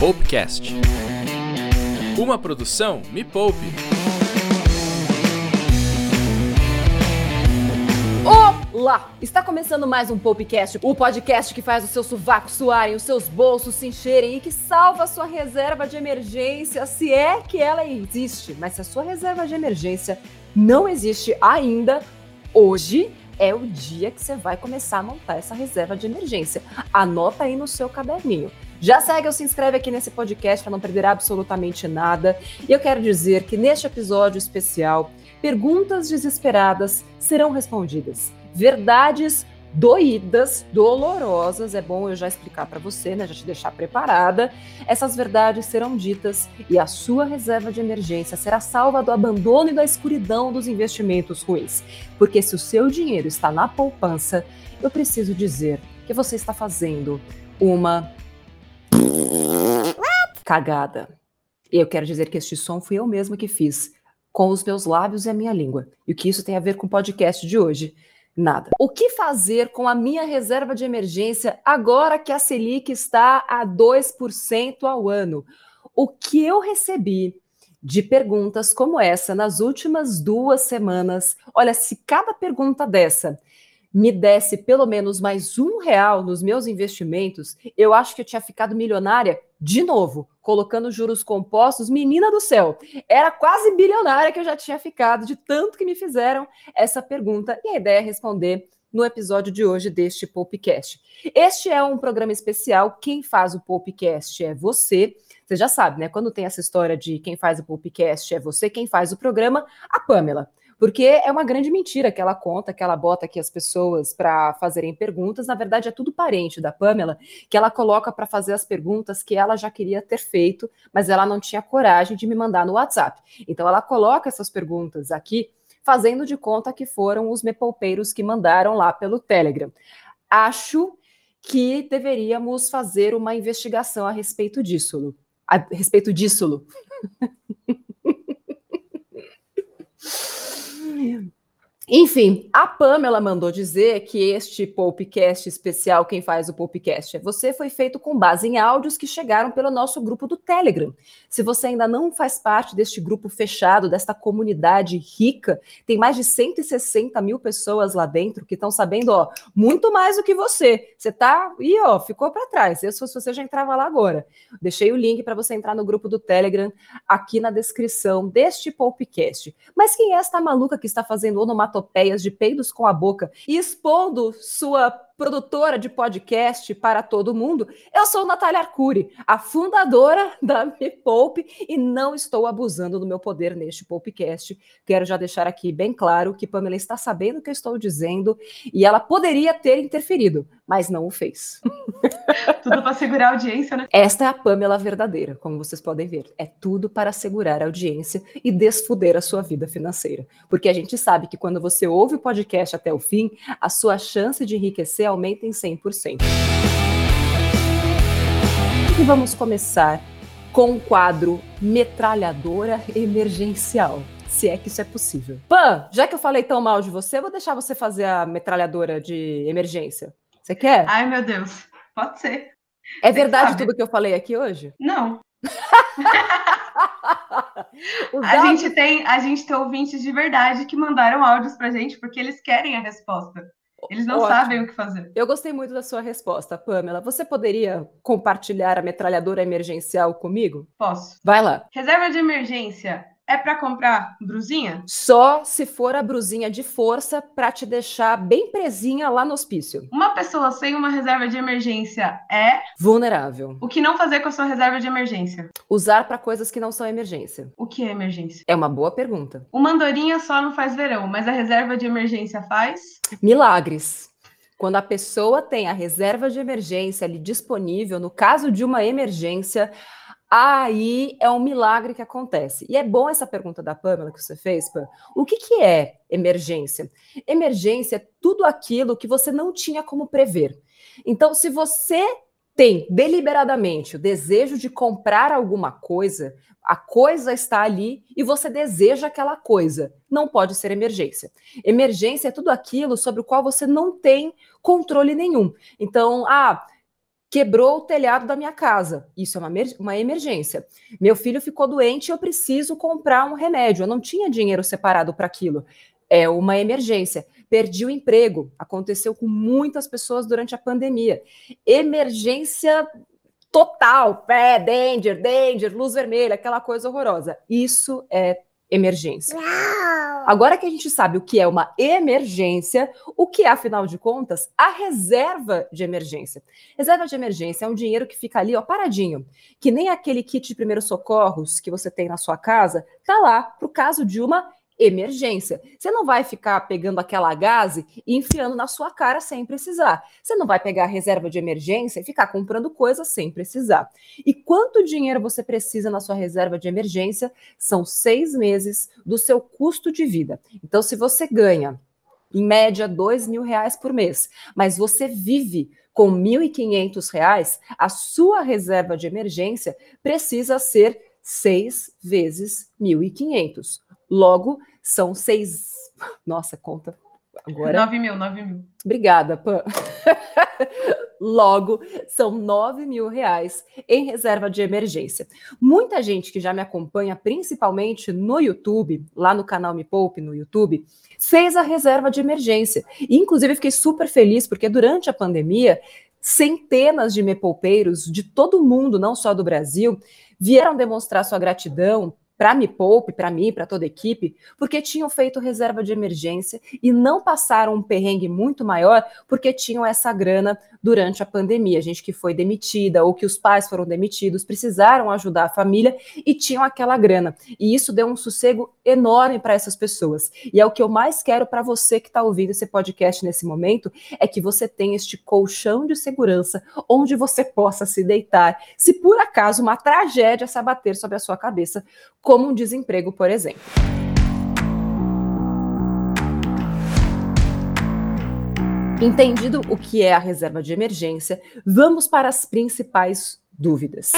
Poupecast. Uma produção Me Poupe. Olá! Está começando mais um Poupecast, o podcast que faz o seu sovaco suarem, os seus bolsos se encherem e que salva a sua reserva de emergência, se é que ela existe. Mas se a sua reserva de emergência não existe ainda, hoje é o dia que você vai começar a montar essa reserva de emergência. Anota aí no seu caderninho. Já segue ou se inscreve aqui nesse podcast para não perder absolutamente nada. E eu quero dizer que neste episódio especial, perguntas desesperadas serão respondidas. Verdades doídas, dolorosas, é bom eu já explicar para você, né, já te deixar preparada. Essas verdades serão ditas e a sua reserva de emergência será salva do abandono e da escuridão dos investimentos ruins. Porque se o seu dinheiro está na poupança, eu preciso dizer que você está fazendo uma cagada. E eu quero dizer que este som fui eu mesma que fiz, com os meus lábios e a minha língua. E o que isso tem a ver com o podcast de hoje? Nada. O que fazer com a minha reserva de emergência agora que a Selic está a 2% ao ano? O que eu recebi de perguntas como essa nas últimas duas semanas. Olha, se cada pergunta dessa me desse pelo menos mais um real nos meus investimentos, eu acho que eu tinha ficado milionária de novo, colocando juros compostos. Menina do céu, era quase bilionária que eu já tinha ficado, de tanto que me fizeram essa pergunta. E a ideia é responder no episódio de hoje deste Popcast. Este é um programa especial. Quem faz o Popcast é você. Você já sabe, né? Quando tem essa história de quem faz o Popcast é você, quem faz o programa, a Pamela. Porque é uma grande mentira que ela conta, que ela bota aqui as pessoas para fazerem perguntas. Na verdade, é tudo parente da Pamela, que ela coloca para fazer as perguntas que ela já queria ter feito, mas ela não tinha coragem de me mandar no WhatsApp. Então, ela coloca essas perguntas aqui, fazendo de conta que foram os mepoupeiros que mandaram lá pelo Telegram. Acho que deveríamos fazer uma investigação a respeito disso. A respeito disso. Brilliant. Enfim, a Pamela mandou dizer que este Popcast especial, quem faz o Popcast é você, foi feito com base em áudios que chegaram pelo nosso grupo do Telegram. Se você ainda não faz parte deste grupo fechado, desta comunidade rica, tem mais de 160 mil pessoas lá dentro que estão sabendo, ó, muito mais do que você. Você tá, e ó, ficou para trás. Eu, se fosse você, já entrava lá agora. Deixei o link para você entrar no grupo do Telegram aqui na descrição deste Popcast. Mas quem é esta maluca que está fazendo onomatopeia onomatopeias de peidos com a boca e expondo sua produtora de podcast para todo mundo. Eu sou Natália Arcuri, a fundadora da Me Poupe, e não estou abusando do meu poder neste Poupecast. Quero já deixar aqui bem claro que Pamela está sabendo o que eu estou dizendo e ela poderia ter interferido, mas não o fez. Tudo para segurar a audiência, né? Esta é a Pamela verdadeira, como vocês podem ver. É tudo para segurar a audiência e desfuder a sua vida financeira. Porque a gente sabe que quando você ouve o podcast até o fim, a sua chance de enriquecer aumenta em 100%. E vamos começar com o quadro Metralhadora Emergencial. Se é que isso é possível. Pan, já que eu falei tão mal de você, eu vou deixar você fazer a metralhadora de emergência. Você quer? Ai, meu Deus. Pode ser. É verdade tudo que eu falei aqui hoje? Não. a, gente tem, a gente tem ouvintes de verdade que mandaram áudios pra gente porque eles querem a resposta. Eles não Ótimo. sabem o que fazer. Eu gostei muito da sua resposta, Pamela. Você poderia compartilhar a metralhadora emergencial comigo? Posso. Vai lá. Reserva de emergência é para comprar brusinha? Só se for a brusinha de força para te deixar bem presinha lá no hospício. Uma pessoa sem uma reserva de emergência é vulnerável. O que não fazer com a sua reserva de emergência? Usar para coisas que não são emergência. O que é emergência? É uma boa pergunta. O mandorinha só não faz verão, mas a reserva de emergência faz? Milagres. Quando a pessoa tem a reserva de emergência ali disponível, no caso de uma emergência, aí é um milagre que acontece. E é bom essa pergunta da Pamela que você fez, Pam. O que, que é emergência? Emergência é tudo aquilo que você não tinha como prever. Então, se você tem deliberadamente o desejo de comprar alguma coisa, a coisa está ali e você deseja aquela coisa. Não pode ser emergência. Emergência é tudo aquilo sobre o qual você não tem controle nenhum. Então, ah, quebrou o telhado da minha casa. Isso é uma, uma emergência. Meu filho ficou doente eu preciso comprar um remédio. Eu não tinha dinheiro separado para aquilo. É uma emergência. Perdi o emprego. Aconteceu com muitas pessoas durante a pandemia. Emergência total. Pé, danger, danger, luz vermelha, aquela coisa horrorosa. Isso é emergência. Agora que a gente sabe o que é uma emergência, o que é, afinal de contas, a reserva de emergência? Reserva de emergência é um dinheiro que fica ali, ó, paradinho, que nem aquele kit de primeiros socorros que você tem na sua casa, tá lá para o caso de uma emergência. Você não vai ficar pegando aquela gase e enfiando na sua cara sem precisar. Você não vai pegar a reserva de emergência e ficar comprando coisas sem precisar. E quanto dinheiro você precisa na sua reserva de emergência? São seis meses do seu custo de vida. Então, se você ganha, em média, dois mil reais por mês, mas você vive com R$ 1.500, a sua reserva de emergência precisa ser seis vezes 1.500. Logo, são seis. Nossa, conta agora. 9 mil, 9 mil. Obrigada, Pan. Logo, são 9 mil reais em reserva de emergência. Muita gente que já me acompanha, principalmente no YouTube, lá no canal Me Poupe, no YouTube, fez a reserva de emergência. inclusive, fiquei super feliz, porque durante a pandemia, centenas de mepoupeiros de todo o mundo, não só do Brasil, vieram demonstrar sua gratidão para Me Poupe, para mim, para toda a equipe, porque tinham feito reserva de emergência e não passaram um perrengue muito maior porque tinham essa grana durante a pandemia. Gente que foi demitida ou que os pais foram demitidos, precisaram ajudar a família e tinham aquela grana. E isso deu um sossego enorme para essas pessoas. E é o que eu mais quero para você que está ouvindo esse podcast nesse momento, é que você tenha este colchão de segurança onde você possa se deitar, se por acaso uma tragédia se abater sobre a sua cabeça como um desemprego, por exemplo. Entendido o que é a reserva de emergência, vamos para as principais dúvidas.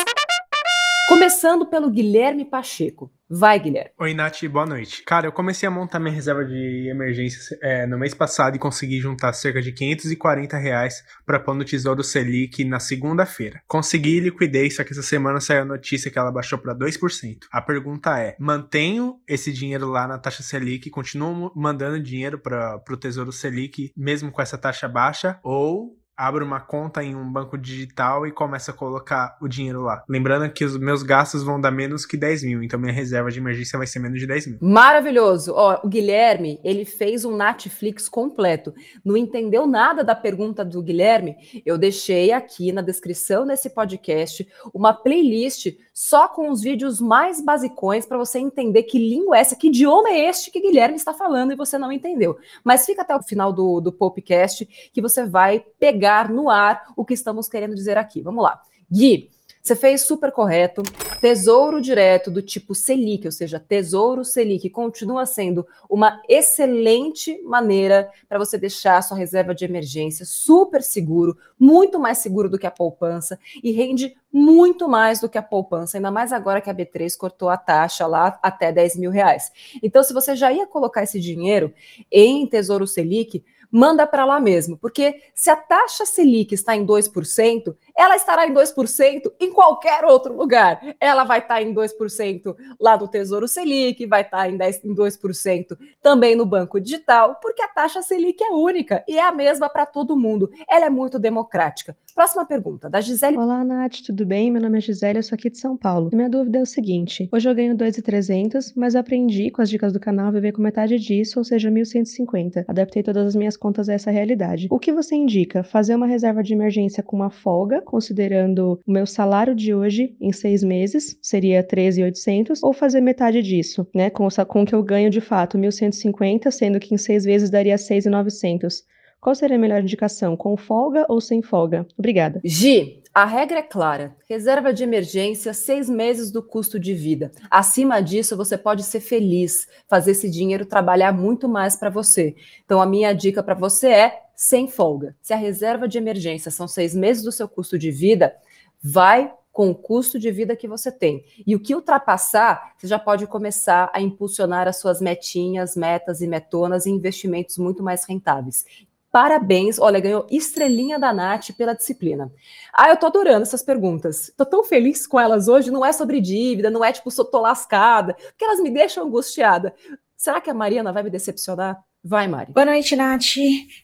Começando pelo Guilherme Pacheco. Vai, Guilherme. Oi, Nath, boa noite. Cara, eu comecei a montar minha reserva de emergência é, no mês passado e consegui juntar cerca de 540 reais para pôr no Tesouro Selic na segunda-feira. Consegui e liquidei, só que essa semana saiu a notícia que ela baixou para 2%. A pergunta é: mantenho esse dinheiro lá na taxa Selic, continuo mandando dinheiro para o Tesouro Selic mesmo com essa taxa baixa ou abro uma conta em um banco digital e começo a colocar o dinheiro lá. Lembrando que os meus gastos vão dar menos que 10 mil, então minha reserva de emergência vai ser menos de 10 mil. Maravilhoso! Ó, o Guilherme, ele fez um Netflix completo. Não entendeu nada da pergunta do Guilherme? Eu deixei aqui na descrição desse podcast uma playlist só com os vídeos mais basicões para você entender que língua é essa, que idioma é este que Guilherme está falando e você não entendeu. Mas fica até o final do, do podcast que você vai pegar no ar o que estamos querendo dizer aqui. Vamos lá. Gui, você fez super correto. Tesouro direto do tipo Selic, ou seja, Tesouro Selic, continua sendo uma excelente maneira para você deixar sua reserva de emergência super seguro, muito mais seguro do que a poupança e rende muito mais do que a poupança, ainda mais agora que a B3 cortou a taxa lá até 10 mil reais. Então, se você já ia colocar esse dinheiro em Tesouro Selic, manda para lá mesmo, porque se a taxa Selic está em 2%, ela estará em 2% em qualquer outro lugar. Ela vai estar em 2% lá do Tesouro Selic, vai estar em, 10, em 2% também no Banco Digital, porque a taxa Selic é única e é a mesma para todo mundo. Ela é muito democrática. Próxima pergunta, da Gisele. Olá, Nath, tudo bem? Meu nome é Gisele, eu sou aqui de São Paulo. minha dúvida é o seguinte: hoje eu ganho 2,300, mas aprendi com as dicas do canal a viver com metade disso, ou seja, 1.150. Adaptei todas as minhas contas a essa realidade. O que você indica? Fazer uma reserva de emergência com uma folga, considerando o meu salário de hoje em seis meses, seria 13,800, ou fazer metade disso, né? Com, com o que eu ganho de fato, 1.150, sendo que em seis vezes daria 6,900. Qual seria a melhor indicação, com folga ou sem folga? Obrigada. Gi, a regra é clara: reserva de emergência, seis meses do custo de vida. Acima disso, você pode ser feliz, fazer esse dinheiro trabalhar muito mais para você. Então, a minha dica para você é sem folga. Se a reserva de emergência são seis meses do seu custo de vida, vai com o custo de vida que você tem. E o que ultrapassar, você já pode começar a impulsionar as suas metinhas, metas e metonas e investimentos muito mais rentáveis Parabéns. Olha, ganhou estrelinha da Nath pela disciplina. Ah, eu tô adorando essas perguntas. Tô tão feliz com elas hoje. Não é sobre dívida, não é tipo, sou tô lascada, porque elas me deixam angustiada. Será que a Mariana vai me decepcionar? Vai, Mari. Boa noite, Nath.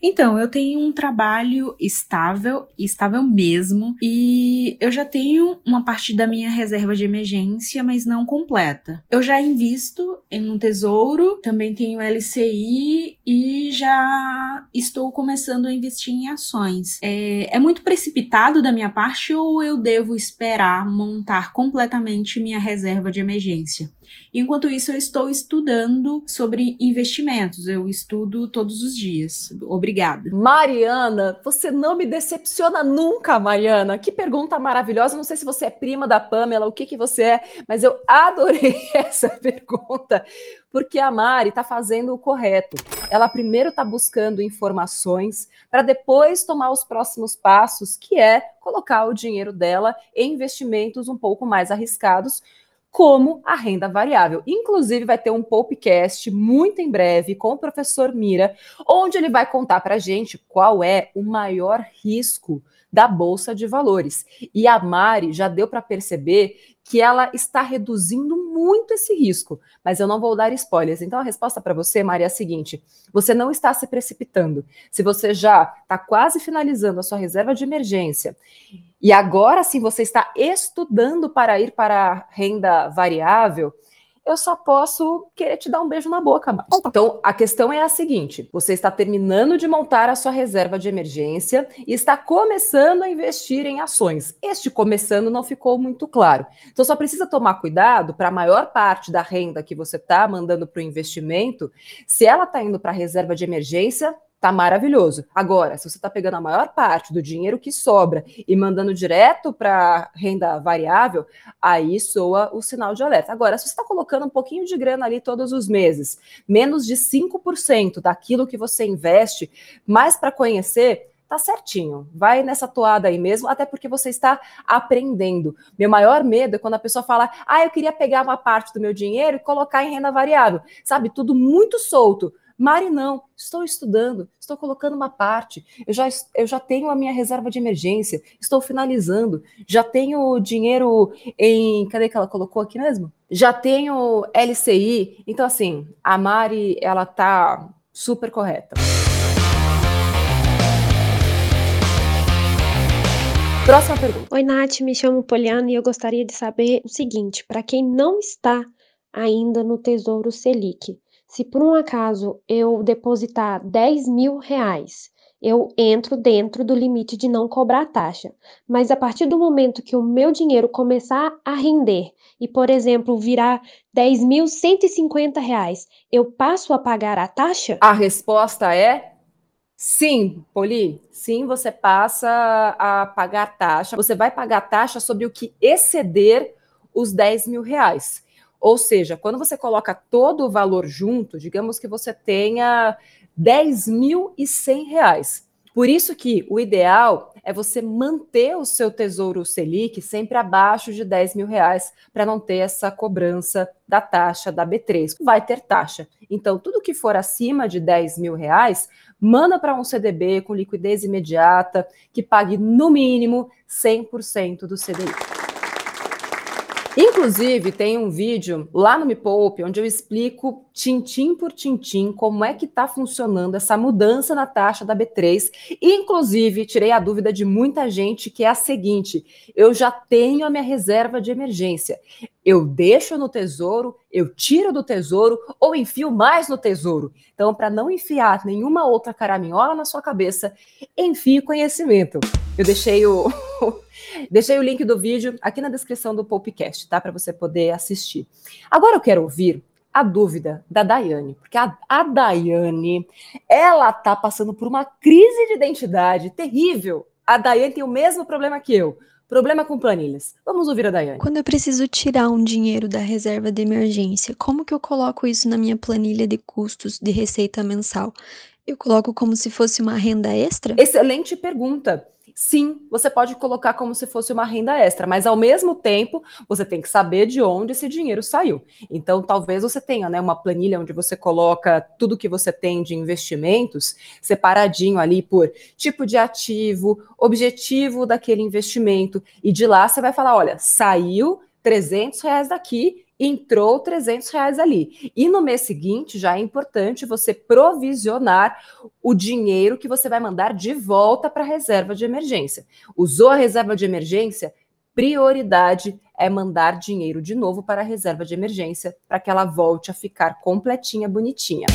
Então, eu tenho um trabalho estável, estável mesmo, e eu já tenho uma parte da minha reserva de emergência, mas não completa. Eu já invisto em um tesouro, também tenho LCI e já estou começando a investir em ações. É, é muito precipitado da minha parte ou eu devo esperar montar completamente minha reserva de emergência? Enquanto isso, eu estou estudando sobre investimentos. Eu estudo todos os dias. Obrigada. Mariana, você não me decepciona nunca, Mariana. Que pergunta maravilhosa. Não sei se você é prima da Pamela, o que, que você é, mas eu adorei essa pergunta, porque a Mari está fazendo o correto. Ela primeiro está buscando informações para depois tomar os próximos passos, que é colocar o dinheiro dela em investimentos um pouco mais arriscados como a renda variável. Inclusive, vai ter um podcast muito em breve com o professor Mira, onde ele vai contar para a gente qual é o maior risco da Bolsa de Valores. E a Mari já deu para perceber que ela está reduzindo muito esse risco, mas eu não vou dar spoilers. Então a resposta para você, Mari, é a seguinte: você não está se precipitando. Se você já está quase finalizando a sua reserva de emergência e agora sim você está estudando para ir para a renda variável, eu só posso querer te dar um beijo na boca, Marcos. Então, a questão é a seguinte: você está terminando de montar a sua reserva de emergência e está começando a investir em ações. Este começando não ficou muito claro. Então, só precisa tomar cuidado para a maior parte da renda que você está mandando para o investimento, se ela está indo para a reserva de emergência, tá maravilhoso. Agora, se você está pegando a maior parte do dinheiro que sobra e mandando direto para renda variável, aí soa o sinal de alerta. Agora, se você está colocando um pouquinho de grana ali todos os meses, menos de 5% daquilo que você investe, mais para conhecer, tá certinho. Vai nessa toada aí mesmo, até porque você está aprendendo. Meu maior medo é quando a pessoa fala: "Ah, eu queria pegar uma parte do meu dinheiro e colocar em renda variável". Sabe, tudo muito solto. Mari, não, estou estudando, estou colocando uma parte, eu já, eu já tenho a minha reserva de emergência, estou finalizando, já tenho dinheiro em. Cadê que ela colocou aqui mesmo? Já tenho LCI. Então, assim, a Mari, ela tá super correta. Próxima pergunta. Oi, Nath, me chamo Poliana e eu gostaria de saber o seguinte: para quem não está ainda no Tesouro Selic, se por um acaso eu depositar 10 mil reais, eu entro dentro do limite de não cobrar taxa. Mas a partir do momento que o meu dinheiro começar a render e, por exemplo, virar 10.150 reais, eu passo a pagar a taxa? A resposta é sim, Poli. Sim, você passa a pagar taxa. Você vai pagar taxa sobre o que exceder os 10 mil reais. Ou seja, quando você coloca todo o valor junto, digamos que você tenha 10.100 reais. Por isso que o ideal é você manter o seu tesouro Selic sempre abaixo de 10 mil reais para não ter essa cobrança da taxa da B3. Vai ter taxa. Então, tudo que for acima de 10 mil reais, manda para um CDB com liquidez imediata, que pague no mínimo 100% do CDI. Inclusive, tem um vídeo lá no Me Poupe onde eu explico tintim por tintim como é que está funcionando essa mudança na taxa da B3. Inclusive, tirei a dúvida de muita gente que é a seguinte: eu já tenho a minha reserva de emergência. Eu deixo no tesouro, eu tiro do tesouro ou enfio mais no tesouro. Então, para não enfiar nenhuma outra caraminhola na sua cabeça, enfie conhecimento. Eu deixei o Deixei o link do vídeo aqui na descrição do podcast, tá? Para você poder assistir. Agora eu quero ouvir a dúvida da Daiane, porque a, a Daiane, ela tá passando por uma crise de identidade terrível. A Daiane tem o mesmo problema que eu. Problema com planilhas. Vamos ouvir a Daiane. Quando eu preciso tirar um dinheiro da reserva de emergência, como que eu coloco isso na minha planilha de custos de receita mensal? Eu coloco como se fosse uma renda extra? Excelente pergunta. Sim, você pode colocar como se fosse uma renda extra, mas ao mesmo tempo você tem que saber de onde esse dinheiro saiu. Então, talvez você tenha né, uma planilha onde você coloca tudo que você tem de investimentos separadinho ali por tipo de ativo, objetivo daquele investimento, e de lá você vai falar: olha, saiu 300 reais daqui entrou 300 reais ali. E no mês seguinte já é importante você provisionar o dinheiro que você vai mandar de volta para a reserva de emergência. Usou a reserva de emergência? Prioridade é mandar dinheiro de novo para a reserva de emergência para que ela volte a ficar completinha, bonitinha.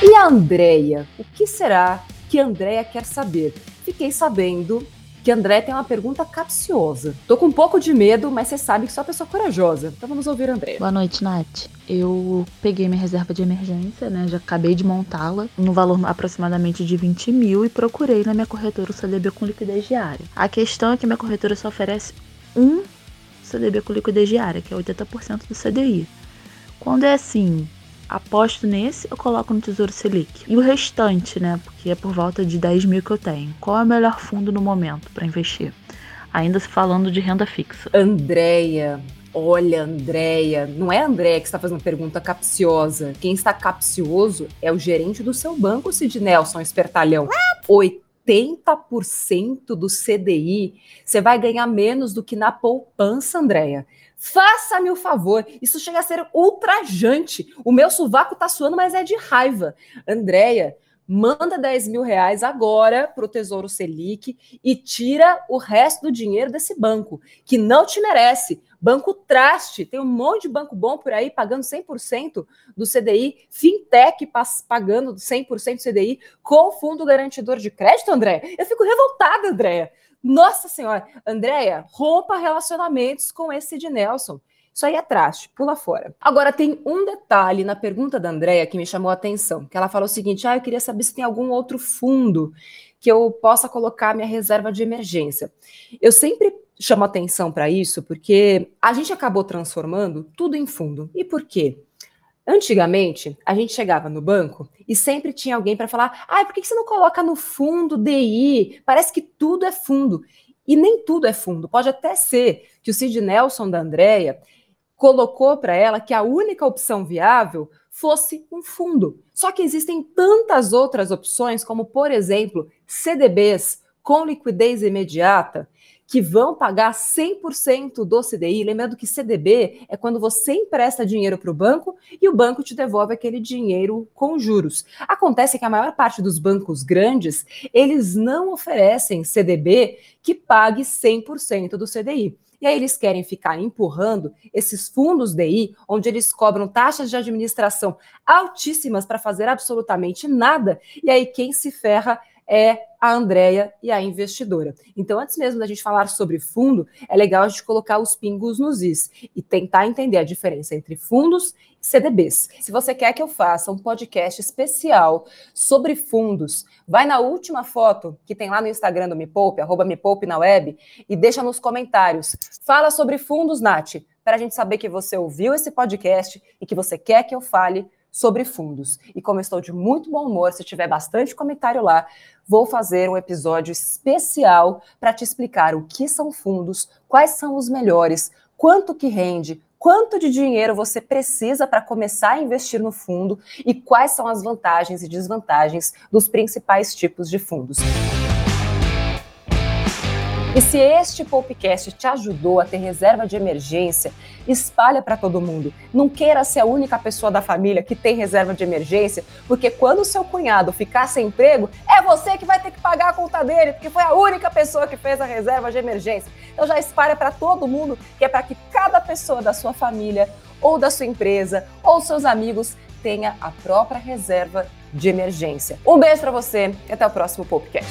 E a Andrea? O que será que a Andrea quer saber? Fiquei sabendo que André tem uma pergunta capciosa. Tô com um pouco de medo, mas você sabe que sou uma pessoa corajosa. Então vamos ouvir André. Boa noite, Nath. Eu peguei minha reserva de emergência, né? Já acabei de montá-la no valor aproximadamente de 20 mil e procurei na minha corretora o CDB com liquidez diária. A questão é que minha corretora só oferece um CDB com liquidez diária, que é 80% do CDI. Quando é assim, aposto nesse, eu coloco no Tesouro Selic. E o restante, né? Porque é por volta de 10 mil que eu tenho. Qual é o melhor fundo no momento para investir? Ainda falando de renda fixa. Andréia, Olha, Andréia, não é Andréia que está fazendo pergunta capciosa. Quem está capcioso é o gerente do seu banco, Sid Nelson Espertalhão. 80% do CDI, você vai ganhar menos do que na poupança, Andréia. Faça-me o favor. Isso chega a ser ultrajante. O meu sovaco tá suando, mas é de raiva. Andréia, manda 10 mil reais agora para o Tesouro Selic e tira o resto do dinheiro desse banco, que não te merece. Banco Traste, tem um monte de banco bom por aí pagando 100% do CDI, Fintech pagando 100% do CDI com fundo garantidor de crédito, André. Eu fico revoltada, Andréia. Nossa Senhora, Andréia, rompa relacionamentos com esse de Nelson. Isso aí é traste, pula fora. Agora, tem um detalhe na pergunta da Andréia que me chamou a atenção, que ela falou o seguinte, ah, eu queria saber se tem algum outro fundo que eu possa colocar minha reserva de emergência. Eu sempre chamo atenção para isso porque a gente acabou transformando tudo em fundo. E por quê? Antigamente, a gente chegava no banco e sempre tinha alguém para falar: ah, por que você não coloca no fundo DI? Parece que tudo é fundo. E nem tudo é fundo. Pode até ser que o Sid Nelson da Andrea colocou para ela que a única opção viável fosse um fundo. Só que existem tantas outras opções, como, por exemplo, CDBs com liquidez imediata, que vão pagar 100% do CDI. Lembrando que CDB é quando você empresta dinheiro para o banco e o banco te devolve aquele dinheiro com juros. Acontece que a maior parte dos bancos grandes, eles não oferecem CDB que pague 100% do CDI. E aí eles querem ficar empurrando esses fundos DI, onde eles cobram taxas de administração altíssimas para fazer absolutamente nada, e aí quem se ferra é a Andrea e a investidora. Então, antes mesmo da gente falar sobre fundo, é legal a gente colocar os pingos nos is e tentar entender a diferença entre fundos e CDBs. Se você quer que eu faça um podcast especial sobre fundos, vai na última foto que tem lá no Instagram do Me Poupe, arroba Me Poupe na web, e deixa nos comentários. Fala sobre fundos, Nath, para a gente saber que você ouviu esse podcast e que você quer que eu fale sobre fundos. E como estou de muito bom humor, se tiver bastante comentário lá, vou fazer um episódio especial para te explicar o que são fundos, quais são os melhores, quanto que rende, quanto de dinheiro você precisa para começar a investir no fundo e quais são as vantagens e desvantagens dos principais tipos de fundos. E se este podcast te ajudou a ter reserva de emergência, espalha para todo mundo. Não queira ser a única pessoa da família que tem reserva de emergência, porque quando o seu cunhado ficar sem emprego, é você que vai ter que pagar a conta dele, porque foi a única pessoa que fez a reserva de emergência. Então já espalha para todo mundo, que é para que cada pessoa da sua família ou da sua empresa ou seus amigos tenha a própria reserva de emergência. Um beijo para você e até o próximo podcast.